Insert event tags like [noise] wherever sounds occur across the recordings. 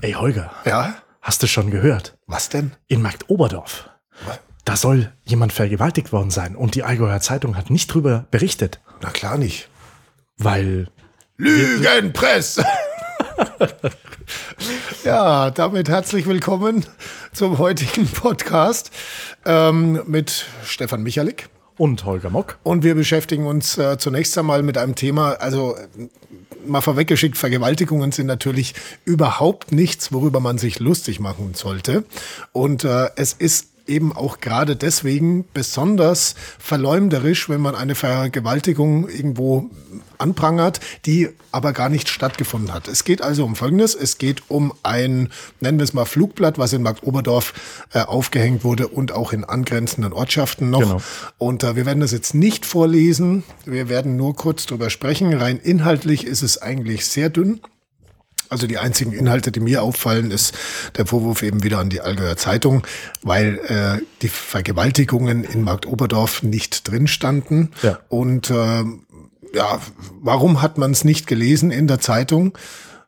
Ey, Holger, Ja? hast du schon gehört? Was denn? In Markt Oberdorf. Was? Da soll jemand vergewaltigt worden sein und die Allgäuer Zeitung hat nicht drüber berichtet, Na klar nicht. weil Lügenpresse! [laughs] ja, damit herzlich willkommen zum heutigen Podcast ähm, mit Stefan Michalik. Und Holger Mock. Und wir beschäftigen uns äh, zunächst einmal mit einem Thema, also äh, mal vorweggeschickt, Vergewaltigungen sind natürlich überhaupt nichts, worüber man sich lustig machen sollte. Und äh, es ist eben auch gerade deswegen besonders verleumderisch, wenn man eine Vergewaltigung irgendwo anprangert, die aber gar nicht stattgefunden hat. Es geht also um Folgendes. Es geht um ein, nennen wir es mal Flugblatt, was in Marktoberdorf äh, aufgehängt wurde und auch in angrenzenden Ortschaften noch. Genau. Und äh, wir werden das jetzt nicht vorlesen. Wir werden nur kurz drüber sprechen. Rein inhaltlich ist es eigentlich sehr dünn. Also die einzigen Inhalte, die mir auffallen, ist der Vorwurf eben wieder an die Allgäuer Zeitung, weil äh, die Vergewaltigungen in Marktoberdorf nicht drin standen. Ja. Und äh, ja, warum hat man es nicht gelesen in der Zeitung?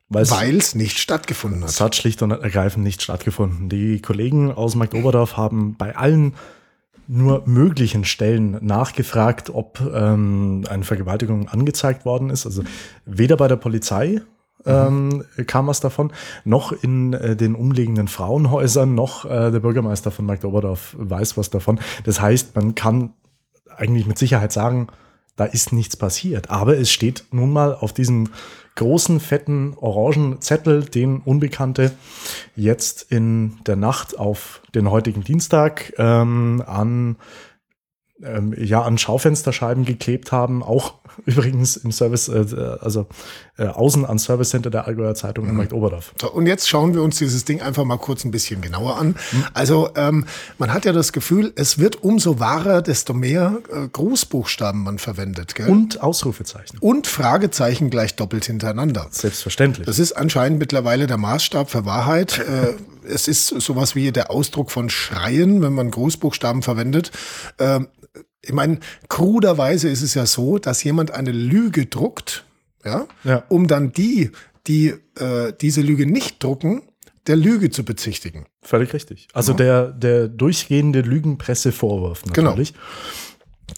Weil's- Weil es nicht stattgefunden hat. Es hat schlicht und ergreifend nicht stattgefunden. Die Kollegen aus Markt Oberdorf haben bei allen nur möglichen Stellen nachgefragt, ob ähm, eine Vergewaltigung angezeigt worden ist. Also weder bei der Polizei ähm, kam was davon, noch in äh, den umliegenden Frauenhäusern, noch äh, der Bürgermeister von Markt Oberdorf weiß was davon. Das heißt, man kann eigentlich mit Sicherheit sagen, da ist nichts passiert. Aber es steht nun mal auf diesem großen, fetten, orangen Zettel, den Unbekannte jetzt in der Nacht auf den heutigen Dienstag ähm, an, ähm, ja, an Schaufensterscheiben geklebt haben. Auch [laughs] übrigens im Service, äh, also äh, außen am Service Center der Allgäuer Zeitung in Markt Oberdorf. So, und jetzt schauen wir uns dieses Ding einfach mal kurz ein bisschen genauer an. Also ähm, man hat ja das Gefühl, es wird umso wahrer, desto mehr äh, Großbuchstaben man verwendet. Gell? Und Ausrufezeichen. und Fragezeichen gleich doppelt hintereinander. Selbstverständlich. Das ist anscheinend mittlerweile der Maßstab für Wahrheit. [laughs] Äh, es ist sowas wie der Ausdruck von Schreien, wenn man Großbuchstaben verwendet. Ähm, ich meine, kruderweise ist es ja so, dass jemand eine Lüge druckt, ja, Ja. um dann die, die äh, diese Lüge nicht drucken, der Lüge zu bezichtigen. Völlig richtig. Also der, der durchgehende Lügenpressevorwurf Genau.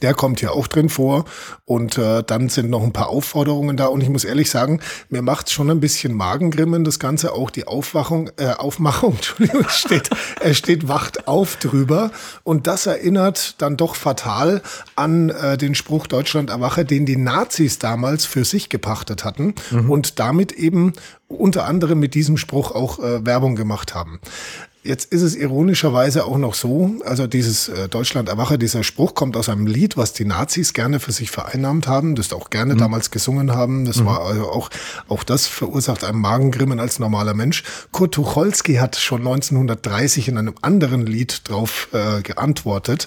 Der kommt hier auch drin vor. Und äh, dann sind noch ein paar Aufforderungen da. Und ich muss ehrlich sagen, mir macht schon ein bisschen Magengrimmen, das Ganze. Auch die Aufwachung, äh, Aufmachung, [laughs] Entschuldigung, steht, es steht Wacht auf drüber. Und das erinnert dann doch fatal an äh, den Spruch Deutschland erwache, den die Nazis damals für sich gepachtet hatten und damit eben unter anderem mit diesem Spruch auch äh, Werbung gemacht haben. Jetzt ist es ironischerweise auch noch so, also dieses äh, Deutschland erwache, dieser Spruch kommt aus einem Lied, was die Nazis gerne für sich vereinnahmt haben, das auch gerne damals gesungen haben. Das war also auch, auch das verursacht einem Magengrimmen als normaler Mensch. Kurt Tucholsky hat schon 1930 in einem anderen Lied drauf äh, geantwortet.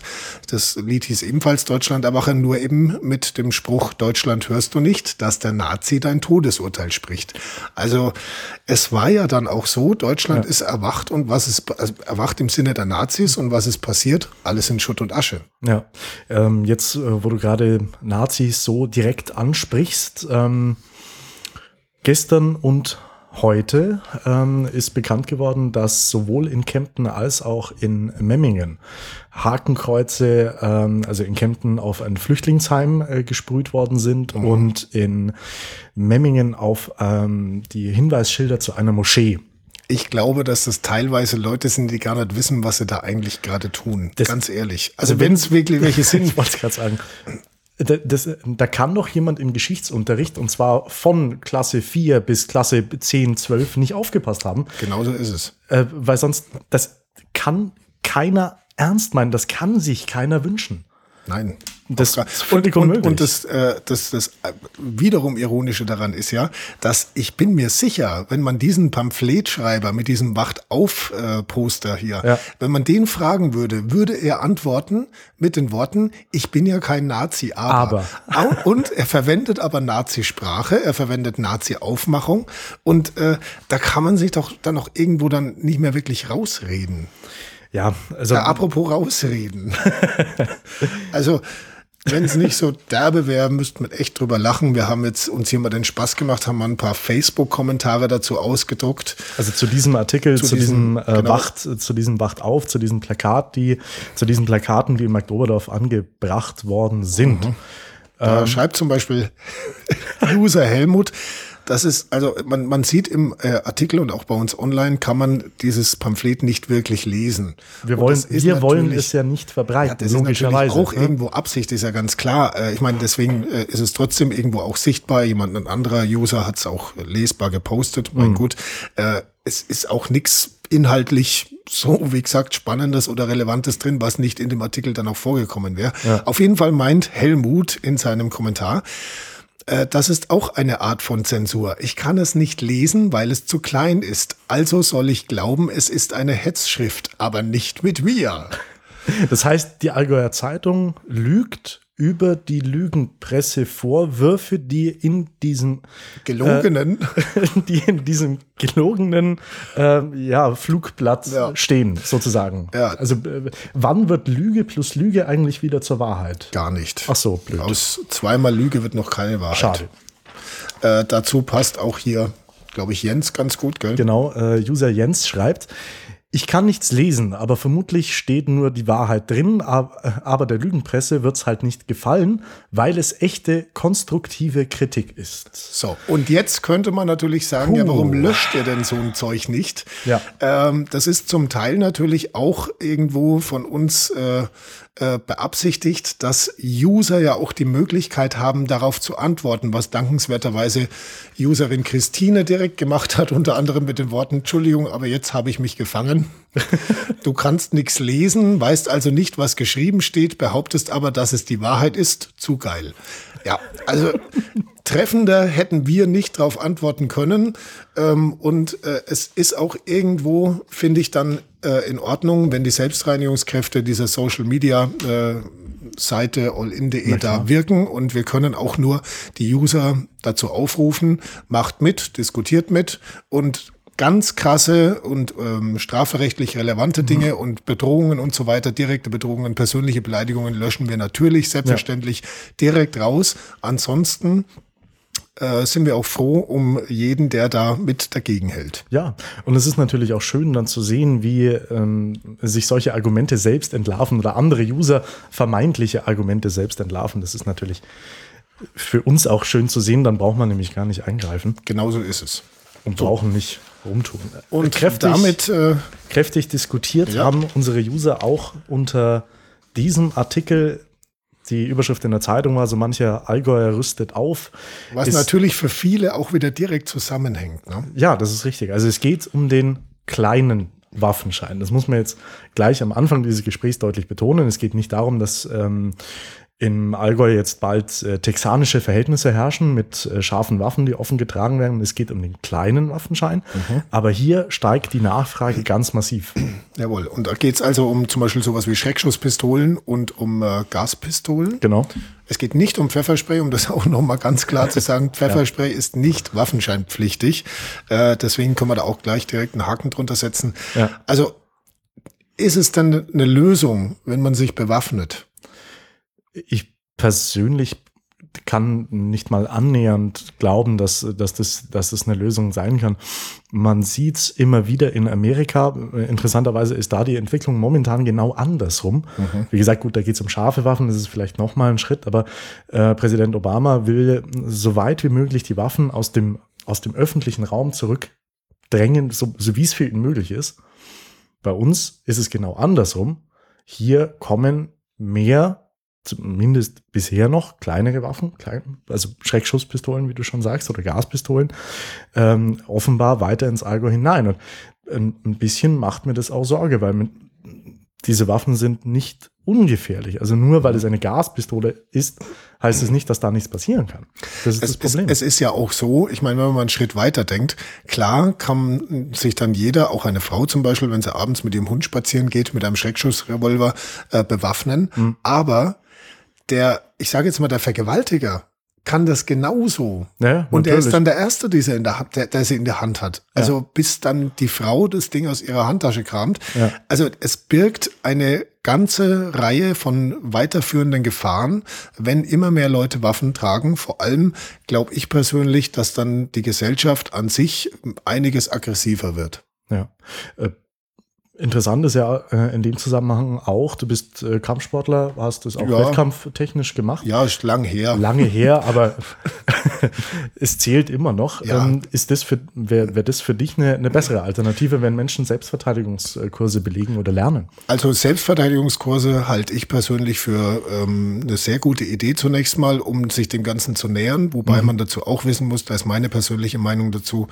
Das Lied hieß ebenfalls Deutschland erwache, nur eben mit dem Spruch Deutschland hörst du nicht, dass der Nazi dein Todesurteil spricht. Also es war ja dann auch so, Deutschland ist erwacht und was ist also erwacht im Sinne der Nazis und was ist passiert? Alles in Schutt und Asche. Ja, ähm, jetzt, äh, wo du gerade Nazis so direkt ansprichst, ähm, gestern und heute ähm, ist bekannt geworden, dass sowohl in Kempten als auch in Memmingen Hakenkreuze, ähm, also in Kempten auf ein Flüchtlingsheim äh, gesprüht worden sind und in Memmingen auf ähm, die Hinweisschilder zu einer Moschee. Ich glaube, dass das teilweise Leute sind, die gar nicht wissen, was sie da eigentlich gerade tun. Das- Ganz ehrlich. Also, Also wenn es wirklich welche [laughs] sind, Ich wollte es gerade sagen. Da, das, da kann doch jemand im Geschichtsunterricht, und zwar von Klasse 4 bis Klasse 10, 12, nicht aufgepasst haben, genauso ist es. äh, weil sonst, das kann keiner ernst meinen, das kann sich keiner wünschen. Nein. Das ist und, und, und das, äh, das, das äh, wiederum Ironische daran ist ja, dass ich bin mir sicher, wenn man diesen Pamphletschreiber mit diesem Wacht-auf-Poster hier, Ja. wenn man den fragen würde, würde er antworten mit den Worten, ich bin ja kein Nazi, aber. Au- Und er verwendet aber Nazi-Sprache, er verwendet Nazi-Aufmachung und äh, da kann man sich doch dann auch irgendwo dann nicht mehr wirklich rausreden. Ja, also Ja, apropos rausreden. [laughs] also, wenn es nicht so derbe wäre, müsste man echt drüber lachen. Wir haben jetzt uns hier mal den Spaß gemacht, haben mal ein paar Facebook-Kommentare dazu ausgedruckt. Also zu diesem Artikel, zu, zu diesem, diesem äh, genau. Wacht, zu diesem Wacht auf, zu diesem Plakat, die, zu diesen Plakaten, die in McDoberdorf angebracht worden sind. Mhm. Da ähm, schreibt zum Beispiel [laughs] User Helmut, das ist, also man, man sieht im äh, Artikel und auch bei uns online kann man dieses Pamphlet nicht wirklich lesen. Wir wollen, wir wollen es ja nicht verbreiten, ja, das logischerweise. Ist auch ne? irgendwo Absicht, ist ja ganz klar. Äh, ich meine, deswegen äh, ist es trotzdem irgendwo auch sichtbar. Jemand, ein anderer User hat es auch lesbar gepostet. Mein mhm. gut, äh, es ist auch nichts inhaltlich so, wie gesagt, Spannendes oder Relevantes drin, was nicht in dem Artikel dann auch vorgekommen wäre. Ja. Auf jeden Fall meint Helmut in seinem Kommentar, das ist auch eine Art von Zensur. Ich kann es nicht lesen, weil es zu klein ist. Also soll ich glauben, es ist eine Hetzschrift, aber nicht mit wir. Das heißt, die Allgäuer Zeitung lügt über die Lügenpressevorwürfe, die in diesem gelogenen, äh, [laughs] die in diesem gelogenen äh, ja, Flugblatt ja. stehen, sozusagen. Ja. Also äh, wann wird Lüge plus Lüge eigentlich wieder zur Wahrheit? Gar nicht. Ach so, blöd. Aus zweimal Lüge wird noch keine Wahrheit. Schade. Äh, dazu passt auch hier, glaube ich, Jens ganz gut, gell? Genau, äh, User Jens schreibt, ich kann nichts lesen, aber vermutlich steht nur die Wahrheit drin, aber der Lügenpresse wird es halt nicht gefallen, weil es echte konstruktive Kritik ist. So, und jetzt könnte man natürlich sagen, Puh. ja, warum löscht ihr denn so ein Zeug nicht? Ja. Ähm, das ist zum Teil natürlich auch irgendwo von uns äh, äh, beabsichtigt, dass User ja auch die Möglichkeit haben, darauf zu antworten, was dankenswerterweise Userin Christine direkt gemacht hat, unter anderem mit den Worten, Entschuldigung, aber jetzt habe ich mich gefangen. Du kannst nichts lesen, weißt also nicht, was geschrieben steht, behauptest aber, dass es die Wahrheit ist. Zu geil. Ja, also treffender hätten wir nicht darauf antworten können. Ähm, und äh, es ist auch irgendwo, finde ich, dann äh, in Ordnung, wenn die Selbstreinigungskräfte dieser Social Media äh, Seite allin.de da wirken und wir können auch nur die User dazu aufrufen, macht mit, diskutiert mit und ganz krasse und ähm, strafrechtlich relevante mhm. Dinge und Bedrohungen und so weiter, direkte Bedrohungen, persönliche Beleidigungen löschen wir natürlich selbstverständlich ja. direkt raus. Ansonsten äh, sind wir auch froh um jeden, der da mit dagegen hält. Ja, und es ist natürlich auch schön dann zu sehen, wie ähm, sich solche Argumente selbst entlarven oder andere User vermeintliche Argumente selbst entlarven. Das ist natürlich für uns auch schön zu sehen, dann braucht man nämlich gar nicht eingreifen. Genauso ist es. Und so. brauchen nicht rumtun. Und kräftig, damit äh, kräftig diskutiert ja. haben unsere User auch unter diesem Artikel die Überschrift in der Zeitung war, so mancher Allgäuer rüstet auf. Was ist, natürlich für viele auch wieder direkt zusammenhängt. Ne? Ja, das ist richtig. Also es geht um den kleinen Waffenschein. Das muss man jetzt gleich am Anfang dieses Gesprächs deutlich betonen. Es geht nicht darum, dass ähm, im Allgäu jetzt bald äh, texanische Verhältnisse herrschen mit äh, scharfen Waffen, die offen getragen werden. Es geht um den kleinen Waffenschein. Mhm. Aber hier steigt die Nachfrage ganz massiv. [clears throat] Jawohl. Und da geht es also um zum Beispiel sowas wie Schreckschusspistolen und um äh, Gaspistolen. Genau. Es geht nicht um Pfefferspray, um das [laughs] auch nochmal ganz klar zu sagen. [laughs] Pfefferspray ja. ist nicht waffenscheinpflichtig. Äh, deswegen können wir da auch gleich direkt einen Haken drunter setzen. Ja. Also ist es dann eine Lösung, wenn man sich bewaffnet? Ich persönlich kann nicht mal annähernd glauben, dass, dass, das, dass das eine Lösung sein kann. Man sieht es immer wieder in Amerika. Interessanterweise ist da die Entwicklung momentan genau andersrum. Mhm. Wie gesagt, gut, da geht es um scharfe Waffen, das ist vielleicht nochmal ein Schritt, aber äh, Präsident Obama will so weit wie möglich die Waffen aus dem, aus dem öffentlichen Raum zurückdrängen, so, so wie es für ihn möglich ist. Bei uns ist es genau andersrum. Hier kommen mehr zumindest bisher noch kleinere Waffen, klein, also Schreckschusspistolen, wie du schon sagst, oder Gaspistolen, ähm, offenbar weiter ins Allgäu hinein. Und ähm, ein bisschen macht mir das auch Sorge, weil mit, diese Waffen sind nicht ungefährlich. Also nur weil es eine Gaspistole ist, heißt es nicht, dass da nichts passieren kann. Das ist es, das Problem. Es, es ist ja auch so, ich meine, wenn man einen Schritt weiter denkt, klar kann sich dann jeder, auch eine Frau zum Beispiel, wenn sie abends mit ihrem Hund spazieren geht, mit einem Schreckschussrevolver äh, bewaffnen. Mhm. Aber der, ich sage jetzt mal, der Vergewaltiger, kann das genauso. Ja, und er ist dann der Erste, der sie in der, Hand- der, der sie in der Hand hat. Also bis dann die Frau das Ding aus ihrer Handtasche kramt. Ja. Also es birgt eine ganze Reihe von weiterführenden Gefahren, wenn immer mehr Leute Waffen tragen. Vor allem glaube ich persönlich, dass dann die Gesellschaft an sich einiges aggressiver wird. Ja. Interessant ist ja äh, in dem Zusammenhang auch, du bist äh, Kampfsportler, hast das auch Ja. wettkampftechnisch gemacht. Ja, ist lang her. Lange her, [laughs] aber [laughs] es zählt immer noch. Ja. Ähm, ist das für, wäre wär das für dich eine, eine bessere Alternative, wenn Menschen Selbstverteidigungskurse belegen oder lernen? Also Selbstverteidigungskurse halte ich persönlich für ähm, eine sehr gute Idee zunächst mal, um sich dem Ganzen zu nähern, wobei man dazu auch wissen muss, da ist meine persönliche Meinung dazu,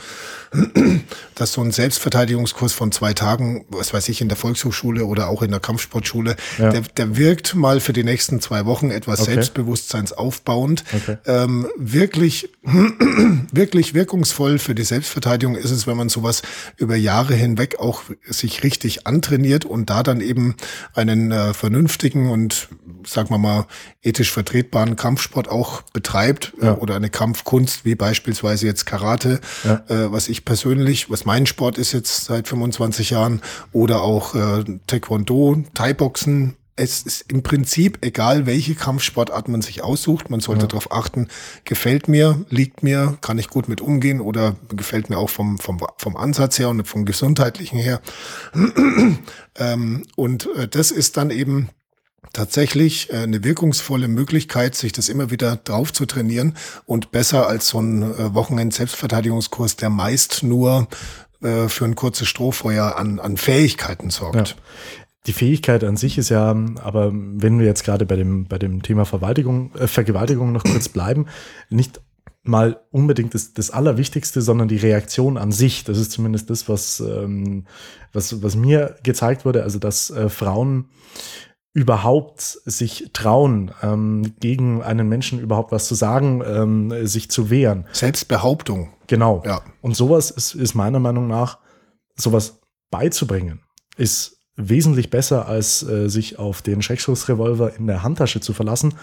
[clears throat] dass so ein Selbstverteidigungskurs von zwei Tagen, was weiß ich, in der Volkshochschule oder auch in der Kampfsportschule, Ja. der, der wirkt mal für die nächsten zwei Wochen etwas Okay. selbstbewusstseinsaufbauend. Okay. Ähm, wirklich, [clears throat] wirklich wirkungsvoll für die Selbstverteidigung ist es, wenn man sowas über Jahre hinweg auch sich richtig antrainiert und da dann eben einen äh, vernünftigen und sagen wir mal ethisch vertretbaren Kampfsport auch betreibt äh, Ja. oder eine Kampfkunst wie beispielsweise jetzt Karate, Ja. äh, was ich persönlich, was mein Sport ist jetzt seit 25 Jahren oder auch äh, Taekwondo, Thai-Boxen. Es ist im Prinzip egal, welche Kampfsportart man sich aussucht. Man sollte darauf achten, gefällt mir, liegt mir, kann ich gut mit umgehen oder gefällt mir auch vom, vom, vom Ansatz her und vom gesundheitlichen her. [clears throat] ähm, und äh, das ist dann eben tatsächlich äh, eine wirkungsvolle Möglichkeit, sich das immer wieder drauf zu trainieren und besser als so ein äh, Wochenend-Selbstverteidigungskurs, der meist nur äh, für ein kurzes Strohfeuer an, an Fähigkeiten sorgt. Ja. Die Fähigkeit an sich ist ja, aber wenn wir jetzt gerade bei dem, bei dem Thema Verwaltigung, äh, Vergewaltigung noch kurz bleiben, nicht mal unbedingt das, das Allerwichtigste, sondern die Reaktion an sich. Das ist zumindest das, was, ähm, was, was mir gezeigt wurde, also dass äh, Frauen überhaupt sich trauen, ähm, gegen einen Menschen überhaupt was zu sagen, ähm, sich zu wehren. Selbstbehauptung. Genau. Ja. Und sowas ist, ist meiner Meinung nach, sowas beizubringen, ist wesentlich besser, als äh, sich auf den Schreckschussrevolver in der Handtasche zu verlassen,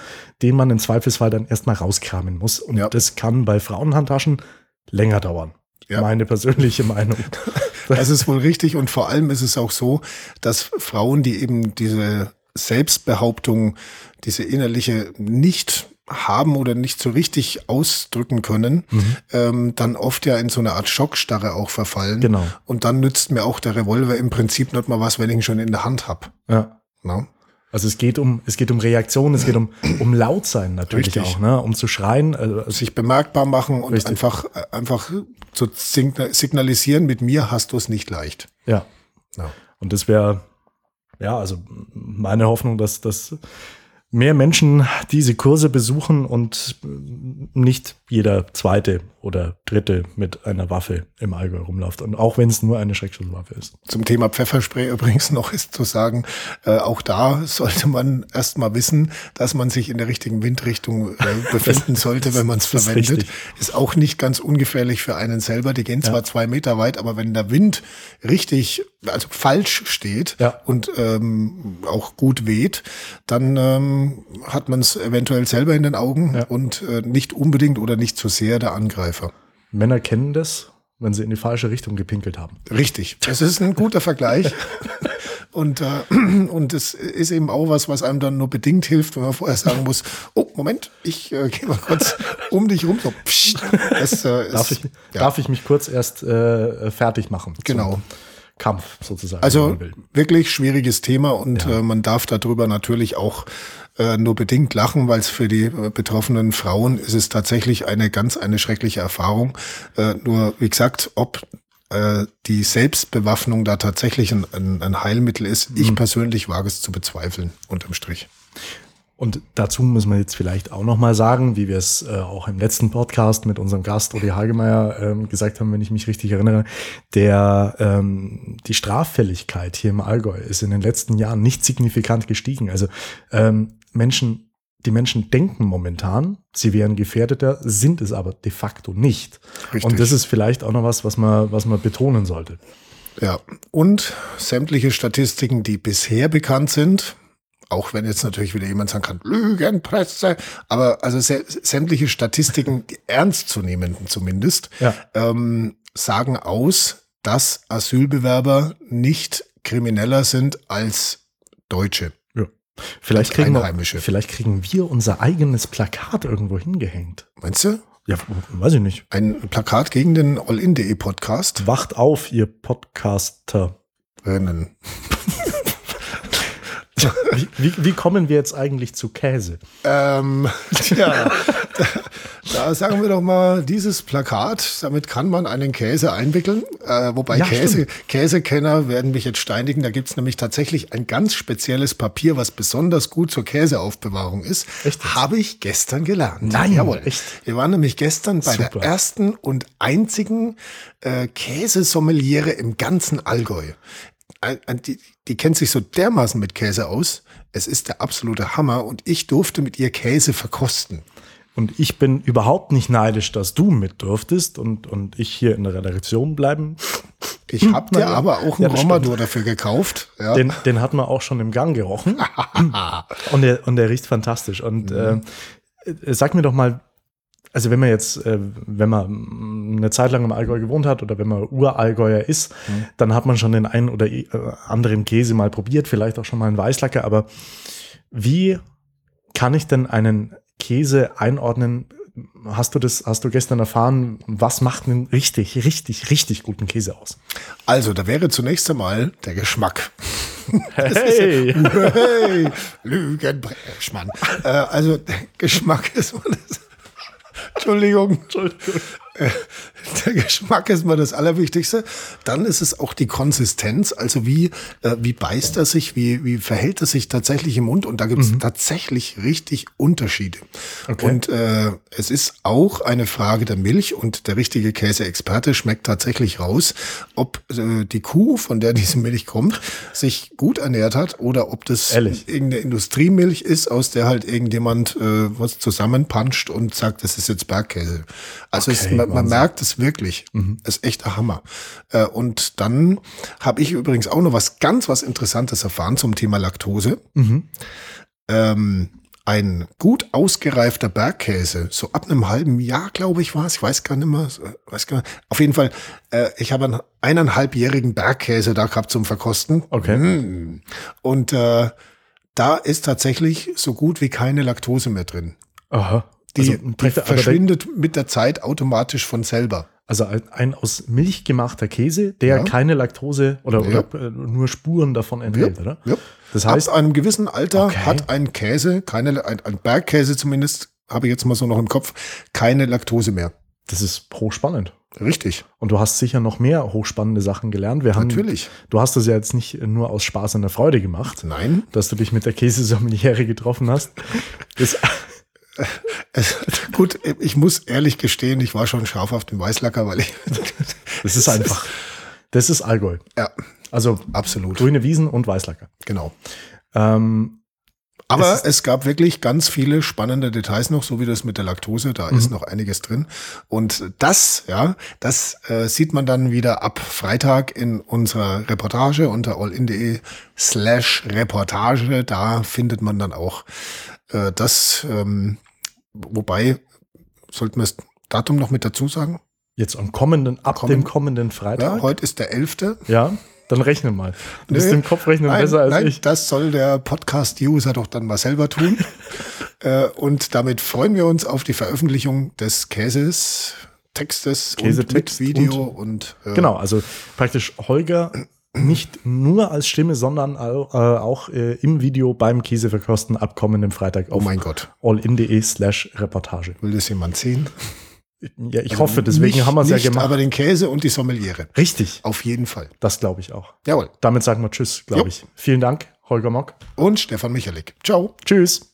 den man im Zweifelsfall dann erstmal rauskramen muss. Und Ja. das kann bei Frauenhandtaschen länger dauern. Ja. Meine persönliche Meinung. [laughs] Das ist wohl richtig und vor allem ist es auch so, dass Frauen, die eben diese Selbstbehauptung, diese innerliche nicht haben oder nicht so richtig ausdrücken können, ähm, dann oft ja in so eine Art Schockstarre auch verfallen. Genau. Und dann nützt mir auch der Revolver im Prinzip nicht mal was, wenn ich ihn schon in der Hand hab. Ja. Ne? Also es geht um, es geht um Reaktion, es geht um, um laut sein natürlich Richtig. auch, ne? um zu schreien. Also, Sich bemerkbar machen und Richtig. einfach, einfach zu signa- signalisieren, mit mir hast du es nicht leicht. Ja. Ja. Und das wäre, ja, also meine Hoffnung, dass, dass mehr Menschen diese Kurse besuchen und nicht jeder zweite oder dritte mit einer Waffe im Allgäu rumläuft. Und auch wenn es nur eine Schreckschusswaffe ist. Zum Thema Pfefferspray [laughs] übrigens noch ist zu sagen, äh, auch da sollte man erstmal wissen, dass man sich in der richtigen Windrichtung äh, [laughs] befinden sollte, wenn man es ist verwendet. richtig. Ist auch nicht ganz ungefährlich für einen selber. Die gehen zwar zwei Meter weit, aber wenn der Wind richtig, also falsch steht Ja. und ähm, auch gut weht, dann ähm, hat man es eventuell selber in den Augen Ja. und äh, nicht unbedingt oder nicht zu sehr der Angreifer. Männer kennen das, wenn sie in die falsche Richtung gepinkelt haben. Richtig, das ist ein guter Vergleich. [laughs] Und, äh, und es ist eben auch was, was einem dann nur bedingt hilft, wenn man vorher sagen muss, oh, Moment, ich äh, gehe mal kurz um dich rum. So, das, äh, ist, Darf ich, ja. darf ich mich kurz erst äh, fertig machen? Genau. Kampf sozusagen. Also wirklich schwieriges Thema und Ja. äh, man darf darüber natürlich auch äh, nur bedingt lachen, weil es für die äh, betroffenen Frauen ist es tatsächlich eine ganz eine schreckliche Erfahrung. Äh, nur wie gesagt, ob äh, die Selbstbewaffnung da tatsächlich ein, ein, ein Heilmittel ist, ich persönlich wage es zu bezweifeln, unterm Strich. Und dazu müssen wir jetzt vielleicht auch nochmal sagen, wie wir es äh, auch im letzten Podcast mit unserem Gast Uli Hagemeyer ähm, gesagt haben, wenn ich mich richtig erinnere, der ähm, die Straffälligkeit hier im Allgäu ist in den letzten Jahren nicht signifikant gestiegen. Also ähm, Menschen, die Menschen denken momentan, sie wären gefährdeter, sind es aber de facto nicht. Richtig. Und das ist vielleicht auch noch was, was man, was man betonen sollte. Ja, und sämtliche Statistiken, die bisher bekannt sind, auch wenn jetzt natürlich wieder jemand sagen kann, Lügenpresse, aber also sä sämtliche Statistiken, [laughs] ernstzunehmenden zumindest, Ja. ähm, sagen aus, dass Asylbewerber nicht krimineller sind als Deutsche. ja. Vielleicht kriegen, wir, vielleicht kriegen wir unser eigenes Plakat irgendwo hingehängt. Meinst du? Ja, weiß ich nicht. Ein Plakat gegen den Allin.de Podcast. Wacht auf, ihr Podcaster. Wie, wie, wie kommen wir jetzt eigentlich zu Käse? Ähm, tja, da, da sagen wir doch mal, dieses Plakat, damit kann man einen Käse einwickeln. Äh, wobei Ja, Käse, Käsekenner werden mich jetzt steinigen. Da gibt's nämlich tatsächlich ein ganz spezielles Papier, was besonders gut zur Käseaufbewahrung ist. Echt? Habe ich gestern gelernt. Nein, Jawohl. echt? Wir waren nämlich gestern bei Super. der ersten und einzigen äh, Käsesommeliere im ganzen Allgäu. Die, die kennt sich so dermaßen mit Käse aus. Es ist der absolute Hammer und ich durfte mit ihr Käse verkosten. Und ich bin überhaupt nicht neidisch, dass du mit durftest und, und ich hier in der Redaktion bleiben. Ich habe dir Hm, ja. aber auch Ja, einen das Romadur dafür gekauft. Ja. Den, den hat man auch schon im Gang gerochen. [laughs] und, der, und der riecht fantastisch. Und Mhm. äh, sag mir doch mal, also wenn man jetzt, äh, wenn man eine Zeit lang im Allgäu gewohnt hat oder wenn man Urallgäuer ist, Mhm. dann hat man schon den einen oder äh, anderen Käse mal probiert, vielleicht auch schon mal einen Weißlacker. Aber wie kann ich denn einen Käse einordnen? Hast du das, hast du gestern erfahren, was macht einen richtig, richtig, richtig guten Käse aus? Also, da wäre zunächst einmal der Geschmack. [laughs] Hey! Hey, Lügenbrechmann. Äh, also, der Geschmack ist mal das. Entschuldigung. Entschuldigung. [laughs] Der Geschmack ist mal das Allerwichtigste. Dann ist es auch die Konsistenz, also wie, äh, wie beißt er sich, wie, wie verhält er sich tatsächlich im Mund. Und da gibt es tatsächlich richtig Unterschiede. Okay. Und äh, es ist auch eine Frage der Milch und der richtige Käseexperte schmeckt tatsächlich raus, ob äh, die Kuh, von der diese Milch kommt, sich gut ernährt hat oder ob das Ehrlich? irgendeine Industriemilch ist, aus der halt irgendjemand äh, was zusammenpanscht und sagt, das ist jetzt Bergkäse. Also es, Okay, man, man Wahnsinn. merkt es wirklich. Das ist echt ein Hammer. Äh, und dann habe ich übrigens auch noch was ganz was Interessantes erfahren zum Thema Laktose. Ähm, ein gut ausgereifter Bergkäse, so ab einem halben Jahr, glaube ich, war es, ich weiß gar nicht mehr, weiß gar nicht. Auf jeden Fall, äh, ich habe einen eineinhalbjährigen Bergkäse da gehabt zum Verkosten. Okay. Mm. Und äh, da ist tatsächlich so gut wie keine Laktose mehr drin. Aha. Die, also, die er- aber der- verschwindet mit der Zeit automatisch von selber. Also ein, aus Milch gemachter Käse, der Ja. keine Laktose oder, Ja. oder äh, nur Spuren davon enthält, oder? Ja. Das heißt, Ab einem gewissen Alter Okay. hat ein Käse, keine, ein, ein Bergkäse zumindest, habe ich jetzt mal so noch im Kopf, keine Laktose mehr. das ist hochspannend. Richtig, Und du hast sicher noch mehr hochspannende Sachen gelernt. Wir haben, natürlich. Du hast das ja jetzt nicht nur aus Spaß und der Freude gemacht, Nein, dass du dich mit der Käsesommeliere getroffen hast. [laughs] Das, [laughs] es, gut, ich muss ehrlich gestehen, ich war schon scharf auf den Weißlacker, weil ich, [laughs] das ist einfach, das ist Allgäu. ja, Also absolut, grüne Wiesen und Weißlacker. genau. Ähm, Aber Es es, gab wirklich ganz viele spannende Details noch, so wie das mit der Laktose, da Mhm. ist noch einiges drin. Und das, ja, das äh, sieht man dann wieder ab Freitag in unserer Reportage unter allin.de slash Reportage. Da findet man dann auch äh, das, ähm, wobei, sollten wir das Datum noch mit dazu sagen? jetzt am kommenden, ab Kommen- dem kommenden Ja, Freitag. heute ist der 11. Ja, dann rechne mal. Du bist Nee. im Kopfrechnen Nein, besser als nein, ich. das soll der Podcast-User doch dann mal selber tun. [laughs] äh, und damit freuen wir uns auf die Veröffentlichung des Käses, Textes Käsetext und mit Video und, äh, Genau, also praktisch Holger nicht nur als Stimme, sondern äh, auch äh, im Video beim Käseverkosten ab kommenden Freitag Oh auf mein Gott, allin.de slash Reportage. will das jemand sehen? Ja, ich hoffe, deswegen Nicht- haben wir es ja gemacht. Aber den Käse und die Sommeliere. Richtig, Auf jeden Fall. das glaube ich auch. Jawohl. Damit sagen wir Tschüss, glaube ich. Vielen Dank, Holger Mock. Und Stefan Michalik. Ciao. Tschüss.